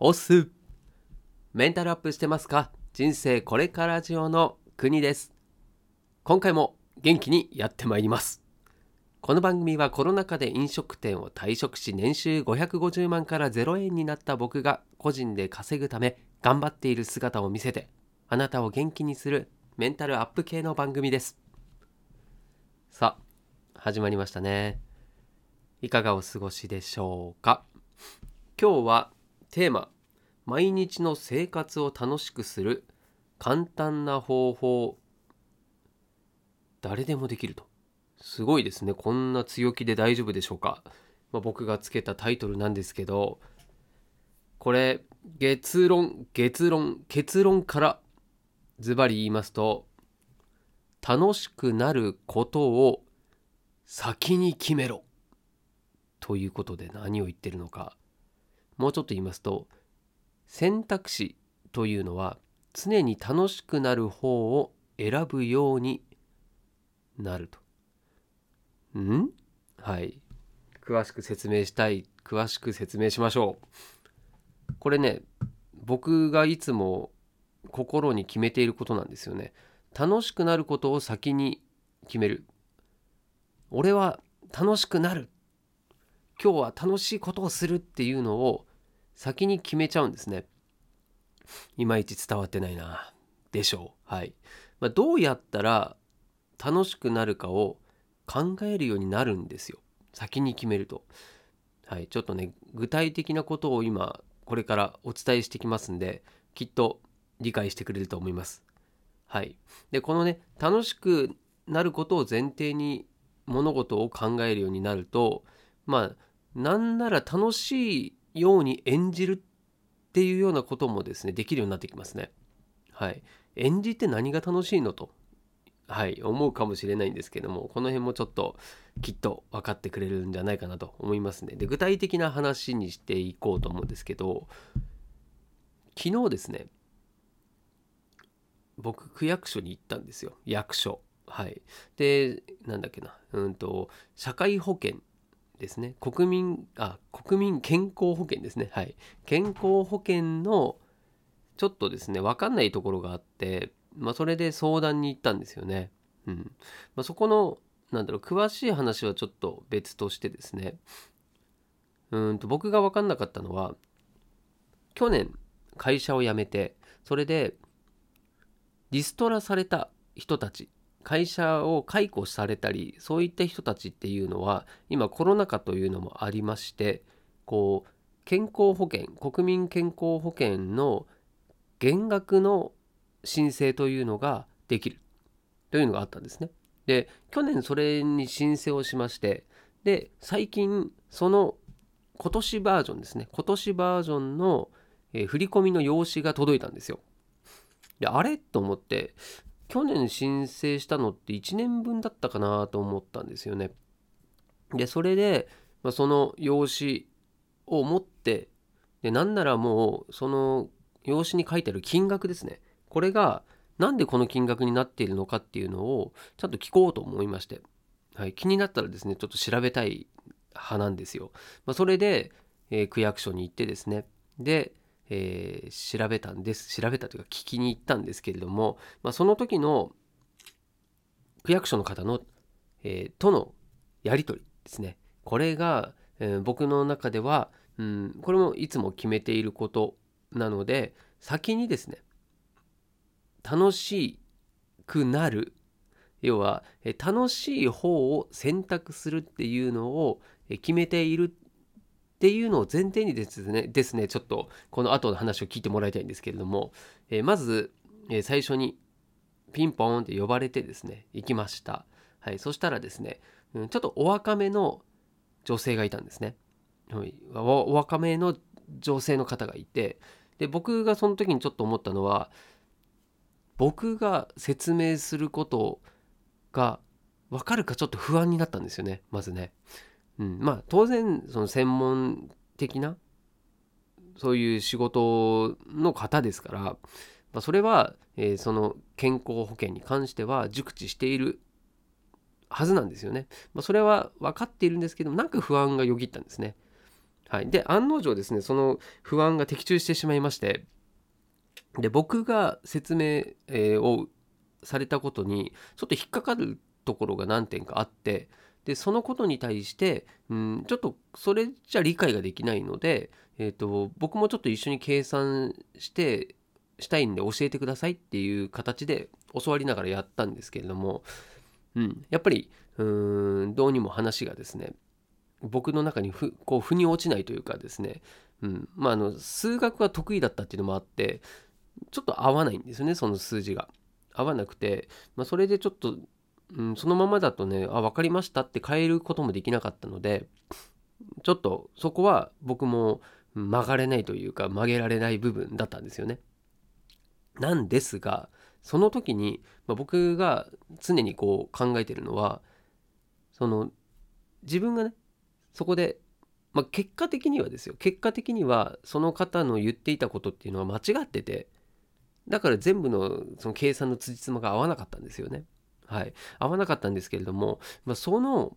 オスメンタルアップしてますか？人生これからジオの国です。今回も元気にやってまいります。この番組はコロナ禍で飲食店を退職し年収550万から0円になった僕が個人で稼ぐため頑張っている姿を見せてあなたを元気にするメンタルアップ系の番組です。さあ始まりましたね。いかがお過ごしでしょうか？今日はテーマ毎日の生活を楽しくする簡単な方法誰でもできると。すごいですね。こんな強気で大丈夫でしょうか、まあ、僕がつけたタイトルなんですけどこれ結論結論結論からズバリ言いますと楽しくなることを先に決めろということで何を言ってるのか。もうちょっと言いますと選択肢というのは常に楽しくなる方を選ぶようになると。ん？はい詳しく説明したい詳しく説明しましょう。これね僕がいつも心に決めていることなんですよね。楽しくなることを先に決める。俺は楽しくなる今日は楽しいことをするっていうのを先に決めちゃうんですね。いまいち伝わってないな。でしょう。はい。まあ、どうやったら楽しくなるかを考えるようになるんですよ。先に決めると。はい。ちょっとね、具体的なことを今、これからお伝えしてきますんで、きっと理解してくれると思います。はい。で、このね、楽しくなることを前提に物事を考えるようになると、まあ、なんなら楽しいように演じるっていうようなこともですねできるようになってきますね。はい、演じて何が楽しいのと、はい、思うかもしれないんですけどもこの辺もちょっときっと分かってくれるんじゃないかなと思いますね。で具体的な話にしていこうと思うんですけど昨日ですね僕区役所に行ったんですよ役所。はい、でなんだっけなうんと社会保険ですね。国民あ国民健康保険ですね。はい。健康保険のちょっとですね分かんないところがあって、まあ、それで相談に行ったんですよね。うん。まあ、そこのなんだろう詳しい話はちょっと別としてですね。うんと僕が分かんなかったのは去年会社を辞めてそれでリストラされた人たち会社を解雇されたりそういった人たちっていうのは今コロナ禍というのもありましてこう健康保険国民健康保険の減額の申請というのができるというのがあったんですね。で去年それに申請をしましてで最近その今年バージョンですね今年バージョンの、振り込みの用紙が届いたんですよ。であれ？と思って去年申請したのって1年分だったかなと思ったんですよね。で、それで、まあ、その用紙を持って、で、なんならもう、その用紙に書いてある金額ですね。これが、なんでこの金額になっているのかっていうのを、ちゃんと聞こうと思いまして。はい、気になったらですね、ちょっと調べたい派なんですよ。まあ、それで、えー、区役所に行ってですね。で、えー、調べたんです。調べたというか聞きに行ったんですけれども、まあ、その時の区役所の方の、えー、とのやり取りですね。これが、えー、僕の中では、うん、これもいつも決めていることなので先にですね楽しくなる。要は楽しい方を選択するっていうのを決めているっていうのを前提にですねですねちょっとこの後の話を聞いてもらいたいんですけれども、えー、まず、えー、最初にピンポーンって呼ばれてですね行きました、はい、そしたらですね、うん、ちょっとお若めの女性がいたんですね、はい、お若めの女性の方がいてで僕がその時にちょっと思ったのは僕が説明することが分かるかちょっと不安になったんですよねまずね。うん、まあ当然その専門的なそういう仕事の方ですから、まあ、それは、えー、その健康保険に関しては熟知しているはずなんですよね。まあ、それは分かっているんですけどなんか不安がよぎったんですね。はい、で案の定ですねその不安が的中してしまいましてで僕が説明、えーをされたことにちょっと引っかかるところが何点かあってでそのことに対して、うん、ちょっとそれじゃ理解ができないので、えー、と僕もちょっと一緒に計算してしたいんで教えてくださいっていう形で教わりながらやったんですけれども、うん、やっぱりうーんどうにも話がですね僕の中にふこう腑に落ちないというかですね、うんまあ、あの数学が得意だったっていうのもあってちょっと合わないんですよねその数字が。合わなくて、まあ、それでちょっと、うん、そのままだとねあ分かりましたって変えることもできなかったのでちょっとそこは僕も曲がれないというか曲げられない部分だったんですよね。なんですがその時に、まあ、僕が常にこう考えてるのはその自分がねそこで、まあ、結果的にはですよ結果的にはその方の言っていたことっていうのは間違っててだから全部のその計算の辻褄が合わなかったんですよね。はい、合わなかったんですけれども、まあ、その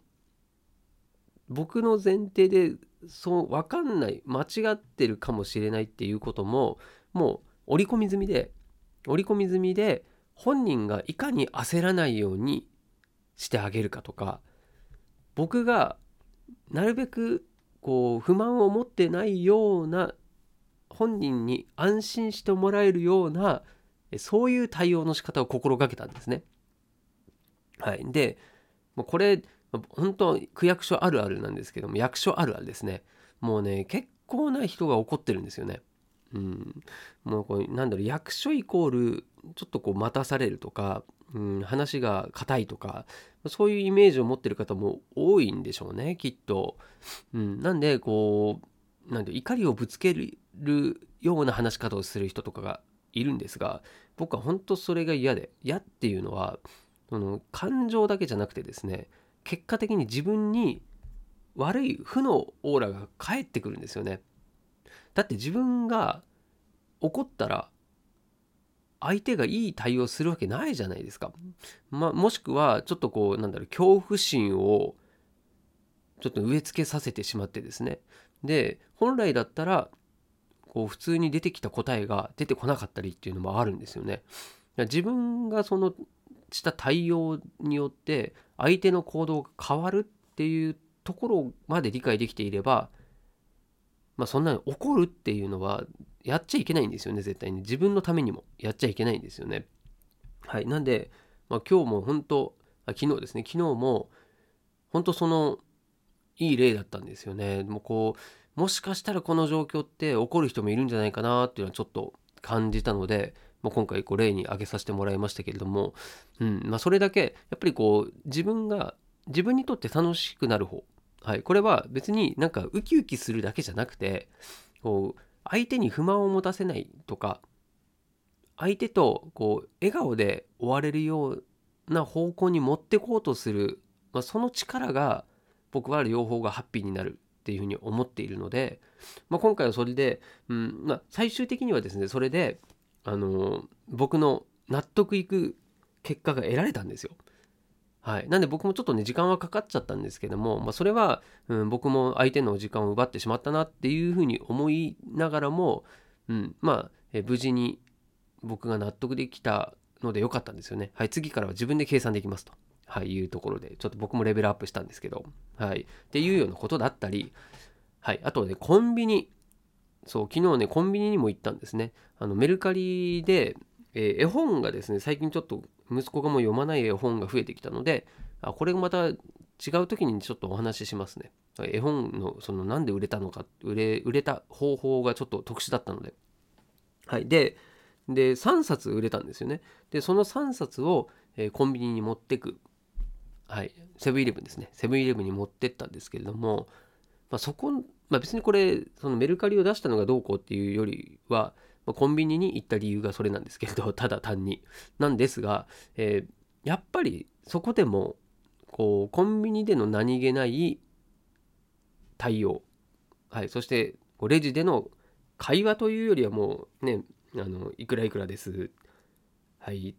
僕の前提でそう分かんない間違ってるかもしれないっていうことももう織り込み済みで織り込み済みで本人がいかに焦らないようにしてあげるかとか僕がなるべくこう不満を持ってないような本人に安心してもらえるようなそういう対応の仕方を心がけたんですね。はい、でこれ本当区役所あるあるなんですけども役所あるあるですね。もうね結構な人が怒ってるんですよね。うん、もうこうなんだろう役所イコールちょっとこう待たされるとか、うん、話が硬いとかそういうイメージを持ってる方も多いんでしょうねきっと。うん、なんでこうなんで怒りをぶつけるような話し方をする人とかがいるんですが僕は本当それが嫌で嫌っていうのはその感情だけじゃなくてですね結果的に自分に悪い負のオーラが返ってくるんですよね。だって自分が怒ったら相手がいい対応するわけないじゃないですか。まあ、もしくはちょっとこうなんだろう恐怖心をちょっと植え付けさせてしまってですねで本来だったらこう普通に出てきた答えが出てこなかったりっていうのもあるんですよね。自分がそのした対応によって相手の行動が変わるっていうところまで理解できていればまあそんなに怒るっていうのはやっちゃいけないんですよね絶対に自分のためにもやっちゃいけないんですよね。はいなんで、まあ、今日も本当あ昨日ですね昨日も本当そのいい例だったんですよね。もうこうもしかしたらこの状況って怒る人もいるんじゃないかなっていうのはちょっと感じたので、まあ、今回こう例に挙げさせてもらいましたけれども、うんまあ、それだけやっぱりこう自分が自分にとって楽しくなる方、はい、これは別になんかウキウキするだけじゃなくてこう相手に不満を持たせないとか相手とこう笑顔で終われるような方向に持ってこうとする、まあ、その力が僕は両方がハッピーになるっていうふうに思っているので、まあ、今回はそれで、うんまあ、最終的にはですねそれで、あの僕の納得いく結果が得られたんですよ。はい、なんで僕もちょっとね時間はかかっちゃったんですけども、まあ、それは、うん、僕も相手の時間を奪ってしまったなっていうふうに思いながらも、うん、まあえ無事に僕が納得できたのでよかったんですよね。はい、次からは自分で計算できますと。はい、いうところでちょっと僕もレベルアップしたんですけど、はい、っていうようなことだったり、はい、あとねコンビニそう昨日ねコンビニにも行ったんですね。あのメルカリで、えー絵本がですね最近ちょっと息子がもう読まない絵本が増えてきたのであこれまた違う時にちょっとお話ししますね。絵本のそのなんで売れたのか売れ売れた方法がちょっと特殊だったので。はいでで3冊売れたんですよね。でその3冊を、えーコンビニに持ってくはい、セブンイレブンですね。セブンイレブンに持ってったんですけれども、まあ、そこ、まあ、別にこれそのメルカリを出したのがどうこうっていうよりは、まあ、コンビニに行った理由がそれなんですけれど ただ単に。なんですが、えーやっぱりそこでもこうコンビニでの何気ない対応、はい、そしてこうレジでの会話というよりはもうねあのいくらいくらです。はい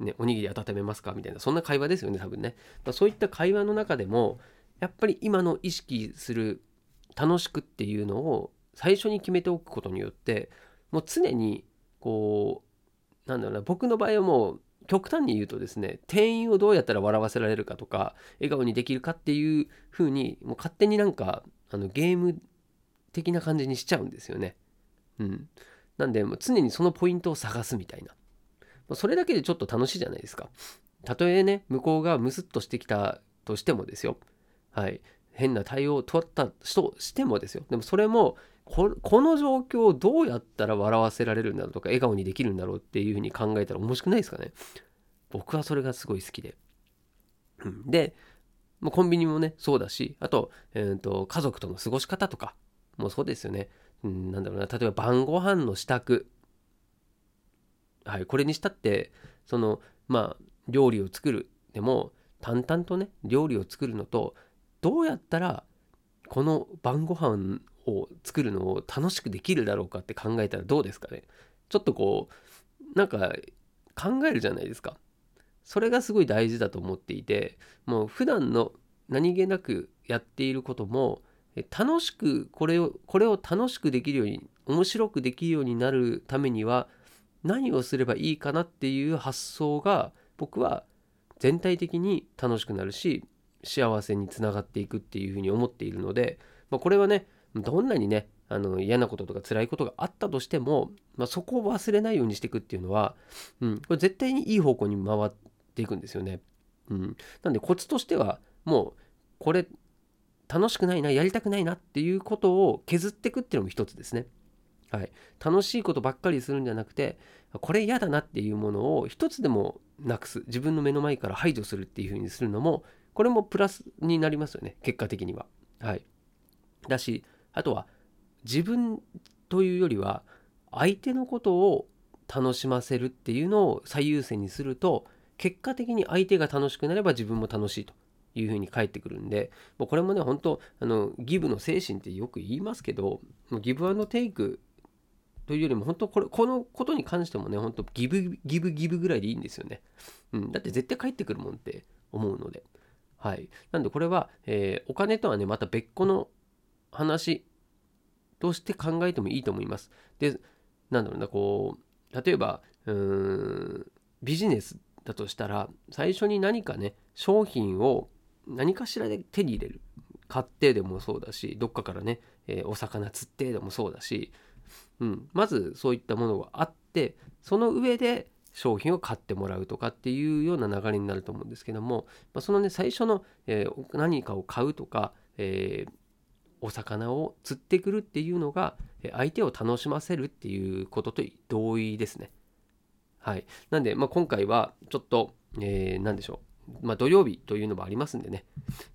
ね、おにぎり温めますかみたいなそんな会話ですよね多分ね、まあ、そういった会話の中でもやっぱり今の意識する楽しくっていうのを最初に決めておくことによってもう常にこうなんだろうな僕の場合はもう極端に言うとですね店員をどうやったら笑わせられるかとか笑顔にできるかっていう風にもう勝手になんかあのゲーム的な感じにしちゃうんですよね。うん、なんでもう常にそのポイントを探すみたいな。それだけでちょっと楽しいじゃないですか。たとえね向こうがムスッとしてきたとしてもですよ。はい。変な対応を取ったとしてもですよ。でもそれもこの状況をどうやったら笑わせられるんだろうとか笑顔にできるんだろうっていうふうに考えたら面白くないですかね僕はそれがすごい好きで。うん、で、コンビニもねそうだしあと,、えーと、家族との過ごし方とかもそうですよね。うん、なんだろうな例えば晩ご飯の支度はいこれにしたってそのまあ料理を作るでも淡々とね料理を作るのとどうやったらこの晩ご飯を作るのを楽しくできるだろうかって考えたらどうですかね？ちょっとこうなんか考えるじゃないですか。それがすごい大事だと思っていてもう普段の何気なくやっていることも楽しくこれをこれを楽しくできるように面白くできるようになるためには何をすればいいかなっていう発想が僕は全体的に楽しくなるし幸せにつながっていくっていうふうに思っているので、まあ、これはねどんなにねあの嫌なこととか辛いことがあったとしても、まあ、そこを忘れないようにしていくっていうのは、うん、これ絶対にいい方向に回っていくんですよね。うん、なんでコツとしてはもうこれ楽しくないなやりたくないなっていうことを削っていくっていうのも一つですね。はい、楽しいことばっかりするんじゃなくてこれ嫌だなっていうものを一つでもなくす自分の目の前から排除するっていうふうにするのもこれもプラスになりますよね。結果的には。はい、だしあとは自分というよりは相手のことを楽しませるっていうのを最優先にすると結果的に相手が楽しくなれば自分も楽しいというふうに返ってくるんでもうこれもね本当あのギブの精神ってよく言いますけどギブアンドテイクというよりも本当これこのことに関してもね本当ギブギブギブぐらいでいいんですよね、うん、だって絶対返ってくるもんって思うので。はいなんでこれは、えー、お金とはねまた別個の話として考えてもいいと思います。で、なんだろうな、こう、例えば、うーん、ビジネスだとしたら、最初に何かね、商品を何かしらで手に入れる。買ってでもそうだし、どっかからね、えー、お魚釣ってでもそうだし、うん、まずそういったものがあって、その上で商品を買ってもらうとかっていうような流れになると思うんですけども、まあ、そのね最初の、えー、何かを買うとか、えー、お魚を釣ってくるっていうのが相手を楽しませるっていうことと同意ですね。はい。なんで、まあ、今回はちょっと、えー、何でしょう。まあ、土曜日というのもありますんでね、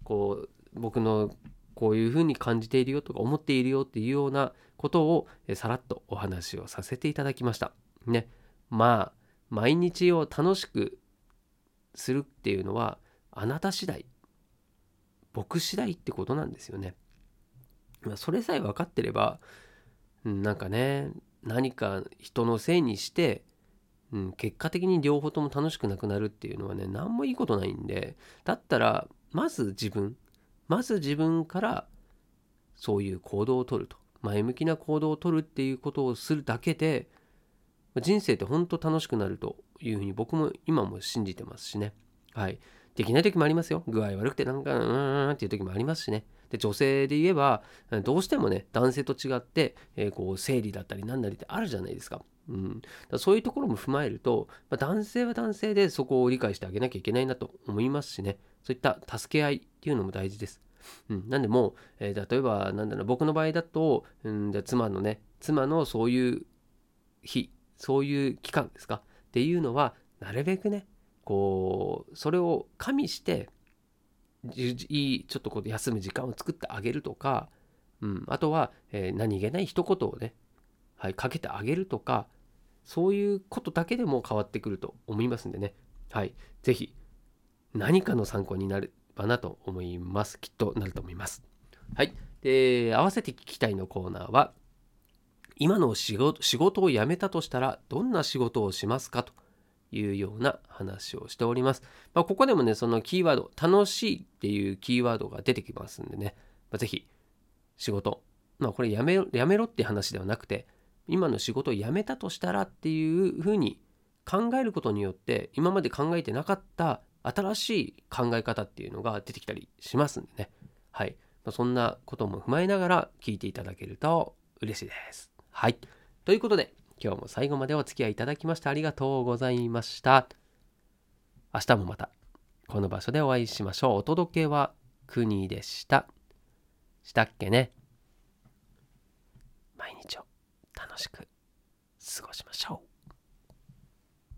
こう、僕のこういうふうに感じているよとか思っているよっていうようなことをさらっとお話をさせていただきました。ね。まあ、毎日を楽しくするっていうのはあなた次第、僕次第ってことなんですよね。それさえ分かってれば、なんかね何か人のせいにして、うん、結果的に両方とも楽しくなくなるっていうのはね何もいいことないんでだったらまず自分まず自分からそういう行動をとると前向きな行動をとるっていうことをするだけで人生って本当楽しくなるというふうに僕も今も信じてますしね。はい。できない時もありますよ。具合悪くてなんかうーんっていう時もありますしね。で女性で言えばどうしてもね男性と違って、えー、こう生理だったり何なりってあるじゃないですか。うん、だそういうところも踏まえると、まあ、男性は男性でそこを理解してあげなきゃいけないなと思いますしね。そういった助け合いっていうのも大事です。うん、なんでもう、えー、例えばなんだろう僕の場合だと、うん、じゃ妻のね妻のそういう日そういう期間ですかっていうのはなるべくねこうそれを加味していいちょっとこう休む時間を作ってあげるとか、うん、あとは、えー、何気ない一言をね、はい、かけてあげるとかそういうことだけでも変わってくると思いますんでね、はい、ぜひ何かの参考になればなと思います。きっとなると思います。はいで合わせて聞きたいのコーナーは今の仕事仕事を辞めたとしたらどんな仕事をしますかというような話をしております。まあ、ここでもね、そのキーワード、楽しいっていうキーワードが出てきますんでね、まあ、ぜひ仕事まあこれやめろやめろって話ではなくて今の仕事を辞めたとしたらっていうふうに考えることによって今まで考えてなかった新しい考え方っていうのが出てきたりしますんでね。はい。そんなことも踏まえながら聞いていただけると嬉しいです。はい。ということで今日も最後までお付き合いいただきましてありがとうございました。明日もまたこの場所でお会いしましょう。お届けは国でした。したっけね。毎日を楽しく過ごしましょう。